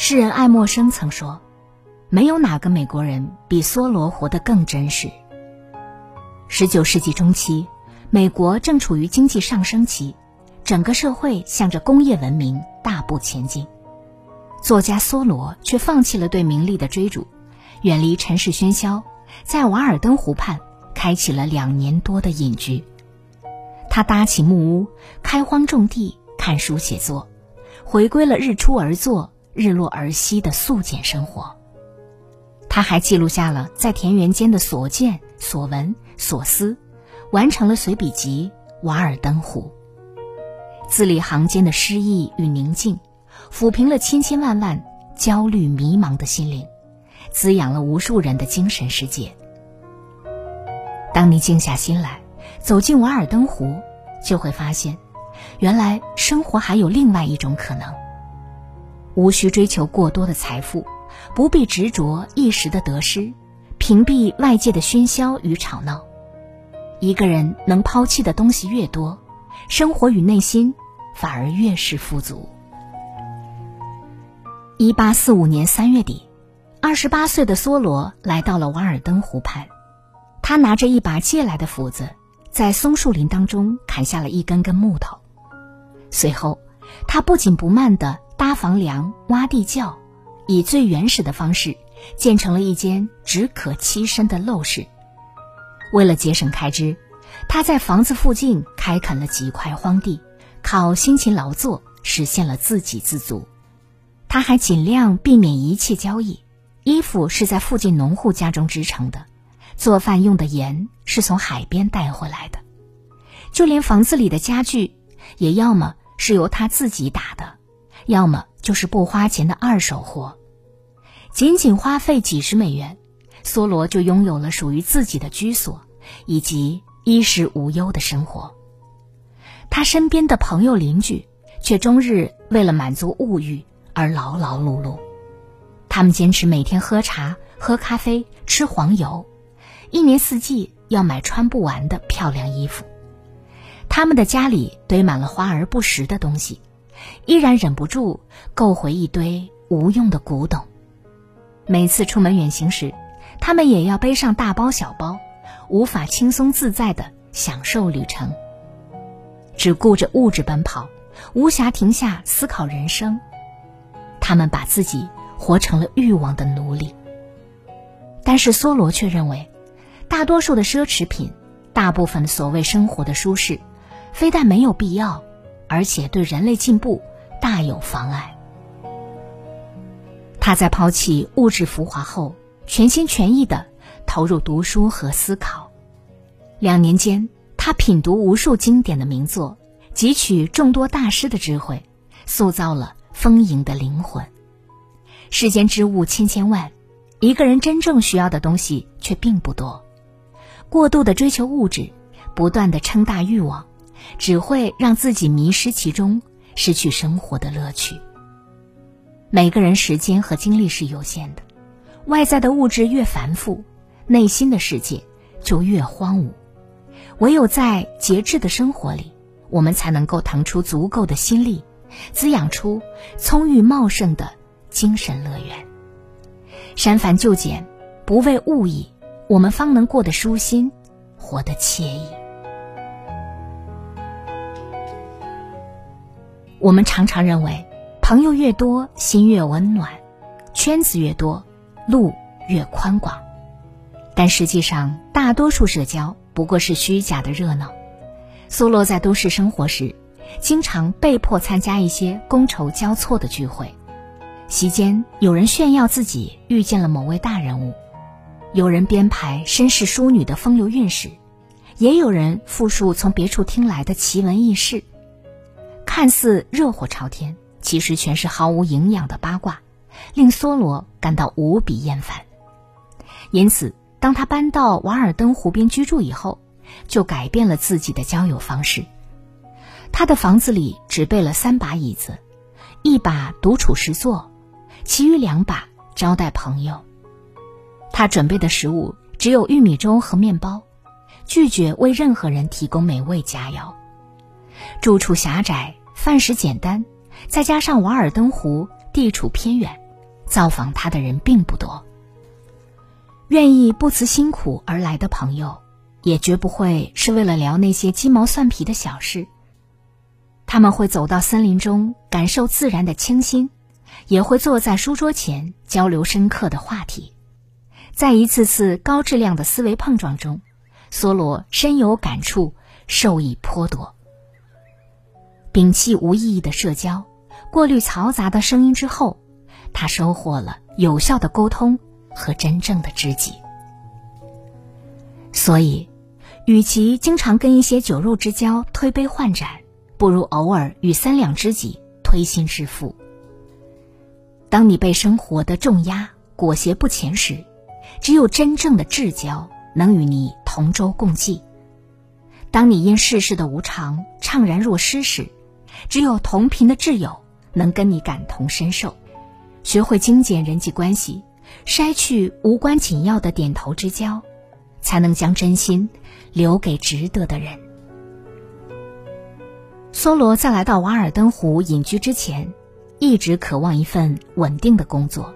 诗人爱默生曾说：“没有哪个美国人比梭罗活得更真实。”十九世纪中期，美国正处于经济上升期，整个社会向着工业文明大步前进。作家梭罗却放弃了对名利的追逐，远离尘世喧嚣，在瓦尔登湖畔开启了两年多的隐居。他搭起木屋，开荒种地，看书写作，回归了日出而作。日落而息的素简生活。他还记录下了在田园间的所见所闻所思，完成了随笔集《瓦尔登湖》。字里行间的诗意与宁静，抚平了千千万万焦虑迷茫的心灵，滋养了无数人的精神世界。当你静下心来，走进瓦尔登湖，就会发现，原来生活还有另外一种可能。无需追求过多的财富，不必执着一时的得失，屏蔽外界的喧嚣与吵闹。一个人能抛弃的东西越多，生活与内心反而越是富足。一八四五年三月底，二十八岁的梭罗来到了瓦尔登湖畔，他拿着一把借来的斧子，在松树林当中砍下了一根根木头，随后，他不紧不慢地。搭房梁、挖地窖，以最原始的方式建成了一间只可栖身的陋室。为了节省开支，他在房子附近开垦了几块荒地，靠辛勤劳作实现了自给自足。他还尽量避免一切交易，衣服是在附近农户家中织成的，做饭用的盐是从海边带回来的，就连房子里的家具，也要么是由他自己打的。要么就是不花钱的二手货，仅仅花费几十美元，梭罗就拥有了属于自己的居所，以及衣食无忧的生活。他身边的朋友邻居却终日为了满足物欲而劳劳碌碌，他们坚持每天喝茶、喝咖啡、吃黄油，一年四季要买穿不完的漂亮衣服。他们的家里堆满了花而不实的东西。依然忍不住购回一堆无用的古董。每次出门远行时，他们也要背上大包小包，无法轻松自在的享受旅程。只顾着物质奔跑，无暇停下思考人生。他们把自己活成了欲望的奴隶。但是梭罗却认为，大多数的奢侈品，大部分所谓生活的舒适，非但没有必要。而且对人类进步大有妨碍。他在抛弃物质浮华后，全心全意的投入读书和思考。两年间，他品读无数经典的名作，汲取众多大师的智慧，塑造了丰盈的灵魂。世间之物千千万，一个人真正需要的东西却并不多。过度的追求物质，不断的撑大欲望。只会让自己迷失其中，失去生活的乐趣。每个人时间和精力是有限的，外在的物质越繁复，内心的世界就越荒芜。唯有在节制的生活里，我们才能够腾出足够的心力，滋养出葱郁茂盛的精神乐园。删繁就简，不为物役，我们方能过得舒心，活得惬意。我们常常认为，朋友越多，心越温暖；圈子越多，路越宽广。但实际上，大多数社交不过是虚假的热闹。苏洛在都市生活时，经常被迫参加一些觥筹交错的聚会。席间，有人炫耀自己遇见了某位大人物，有人编排绅士淑女的风流韵事，也有人复述从别处听来的奇闻异事。看似热火朝天，其实全是毫无营养的八卦，令梭罗感到无比厌烦。因此，当他搬到瓦尔登湖边居住以后，就改变了自己的交友方式。他的房子里只备了三把椅子，一把独处时坐，其余两把招待朋友。他准备的食物只有玉米粥和面包，拒绝为任何人提供美味佳肴。住处狭窄，饭食简单，再加上瓦尔登湖地处偏远，造访他的人并不多。愿意不辞辛苦而来的朋友，也绝不会是为了聊那些鸡毛蒜皮的小事。他们会走到森林中，感受自然的清新，也会坐在书桌前交流深刻的话题。在一次次高质量的思维碰撞中，梭罗深有感触，受益颇多。摒弃无意义的社交，过滤嘈杂的声音之后，他收获了有效的沟通和真正的知己。所以，与其经常跟一些酒肉之交推杯换盏，不如偶尔与三两知己推心置腹。当你被生活的重压裹挟不前时，只有真正的至交能与你同舟共济。当你因世事的无常怅然若失时，只有同频的挚友能跟你感同身受。学会精简人际关系，筛去无关紧要的点头之交，才能将真心留给值得的人。梭罗在来到瓦尔登湖隐居之前，一直渴望一份稳定的工作。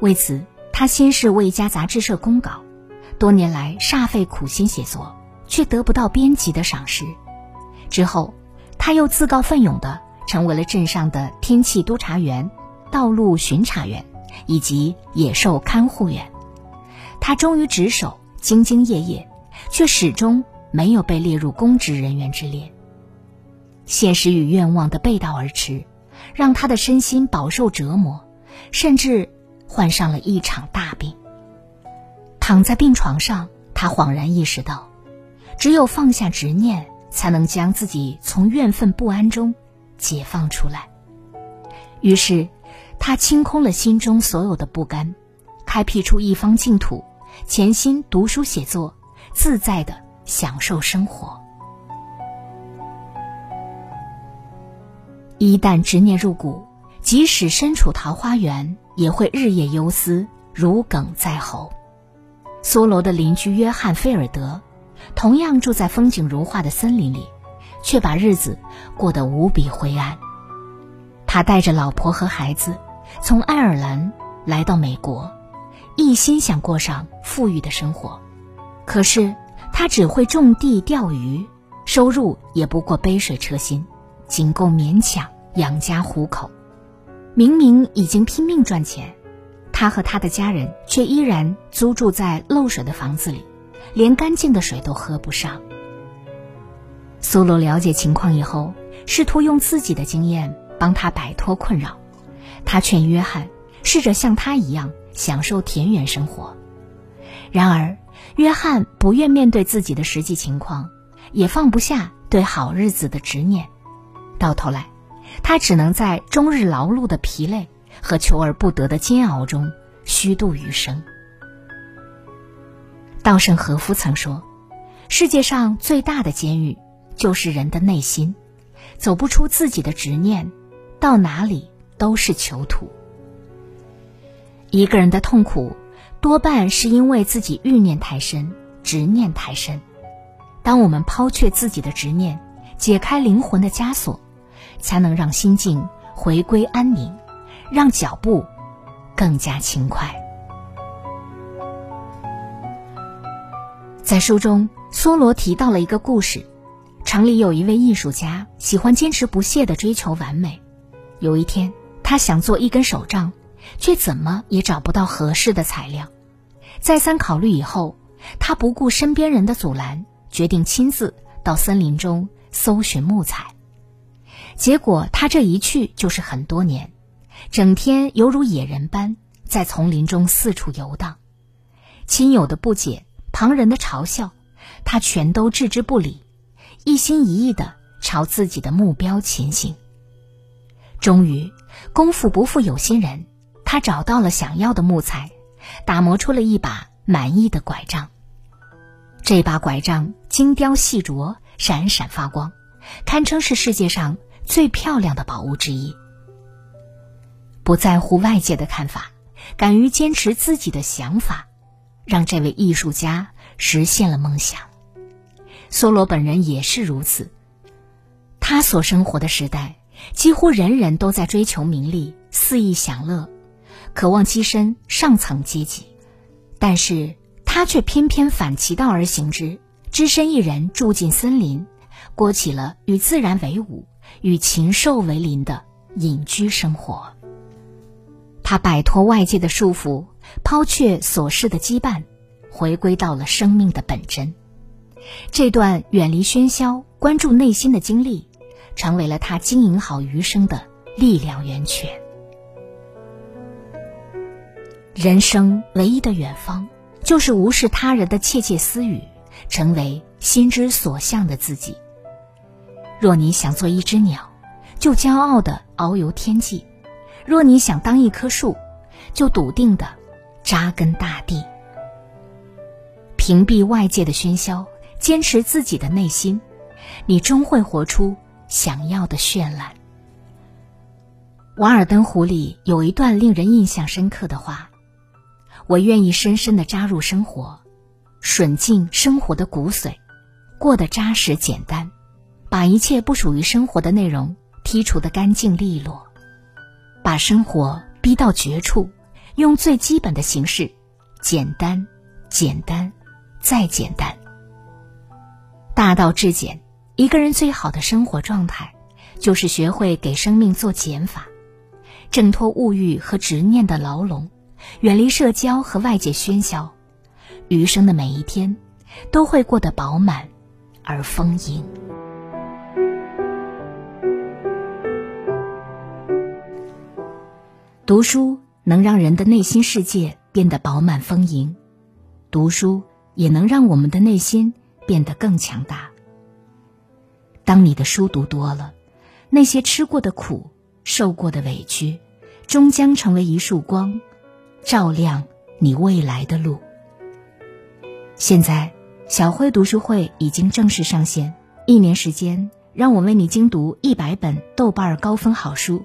为此，他先是为一家杂志社公稿，多年来煞费苦心写作，却得不到编辑的赏识。之后，他又自告奋勇地成为了镇上的天气督察员、道路巡查员以及野兽看护员。他忠于职守，兢兢业业，却始终没有被列入公职人员之列。现实与愿望的背道而驰，让他的身心饱受折磨，甚至患上了一场大病。躺在病床上，他恍然意识到，只有放下执念，才能将自己从怨愤不安中解放出来。于是，他清空了心中所有的不甘，开辟出一方净土，潜心读书写作，自在的享受生活。一旦执念入骨，即使身处桃花源，也会日夜忧思，如鲠在喉。梭罗的邻居约翰·菲尔德，同样住在风景如画的森林里，却把日子过得无比灰暗。他带着老婆和孩子，从爱尔兰来到美国，一心想过上富裕的生活。可是他只会种地钓鱼，收入也不过杯水车薪。仅够勉强养家糊口，明明已经拼命赚钱，他和他的家人却依然租住在漏水的房子里，连干净的水都喝不上。苏罗了解情况以后，试图用自己的经验帮他摆脱困扰。他劝约翰试着像他一样享受田园生活，然而约翰不愿面对自己的实际情况，也放不下对好日子的执念。到头来，他只能在终日劳碌的疲累和求而不得的煎熬中虚度余生。稻盛和夫曾说：“世界上最大的监狱就是人的内心，走不出自己的执念，到哪里都是囚徒。”一个人的痛苦，多半是因为自己欲念太深，执念太深。当我们抛却自己的执念，解开灵魂的枷锁。才能让心境回归安宁，让脚步更加轻快。在书中，梭罗提到了一个故事：城里有一位艺术家，喜欢坚持不懈的追求完美。有一天，他想做一根手杖，却怎么也找不到合适的材料。再三考虑以后，他不顾身边人的阻拦，决定亲自到森林中搜寻木材。结果他这一去就是很多年，整天犹如野人般在丛林中四处游荡，亲友的不解，旁人的嘲笑，他全都置之不理，一心一意的朝自己的目标前行。终于，功夫不负有心人，他找到了想要的木材，打磨出了一把满意的拐杖。这把拐杖精雕细琢，闪闪发光，堪称是世界上最漂亮的宝物之一。不在乎外界的看法，敢于坚持自己的想法，让这位艺术家实现了梦想。梭罗本人也是如此。他所生活的时代，几乎人人都在追求名利、肆意享乐，渴望跻身上层阶级，但是他却偏偏反其道而行之，只身一人住进森林，过起了与自然为伍、与禽兽为邻的隐居生活。他摆脱外界的束缚，抛却琐事的羁绊，回归到了生命的本真。这段远离喧嚣、关注内心的经历。成为了他经营好余生的力量源泉。人生唯一的远方，就是无视他人的窃窃私语，成为心之所向的自己。若你想做一只鸟，就骄傲的遨游天际；若你想当一棵树，就笃定的扎根大地。屏蔽外界的喧嚣，坚持自己的内心，你终会活出。想要的绚烂。《瓦尔登湖》里有一段令人印象深刻的话：“我愿意深深的扎入生活，吮尽生活的骨髓，过得扎实简单，把一切不属于生活的内容剔除的干净利落，把生活逼到绝处，用最基本的形式，简单，简单，再简单，大道至简。”一个人最好的生活状态，就是学会给生命做减法，挣脱物欲和执念的牢笼，远离社交和外界喧嚣，余生的每一天都会过得饱满而丰盈。读书能让人的内心世界变得饱满丰盈，读书也能让我们的内心变得更强大。当你的书读多了，那些吃过的苦、受过的委屈，终将成为一束光，照亮你未来的路。现在，小慧读书会已经正式上线，一年时间，让我为你精读一百本豆瓣高分好书，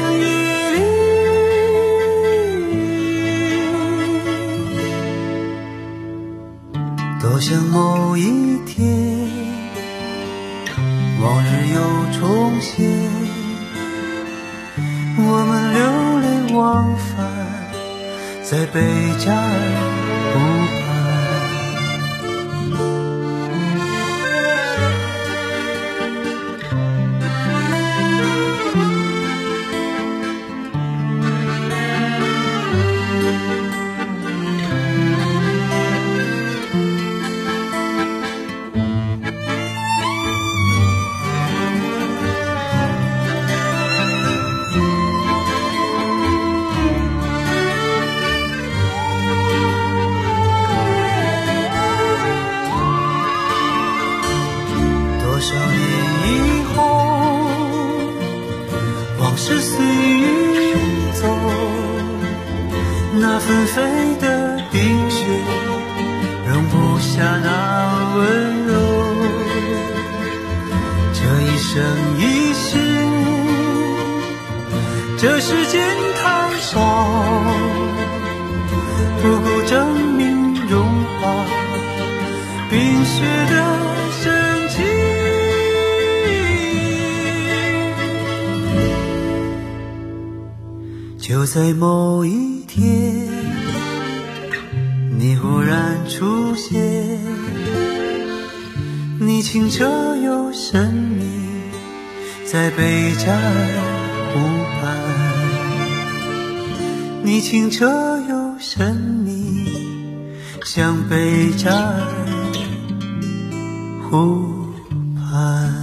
的某一天，往日又重现，我们流连忘返在贝加尔这世间太少，不够证明融化冰雪的神奇。就在某一天。你忽然出现，你清澈又神秘，在贝加湖畔。你清澈又神秘，像北站湖畔。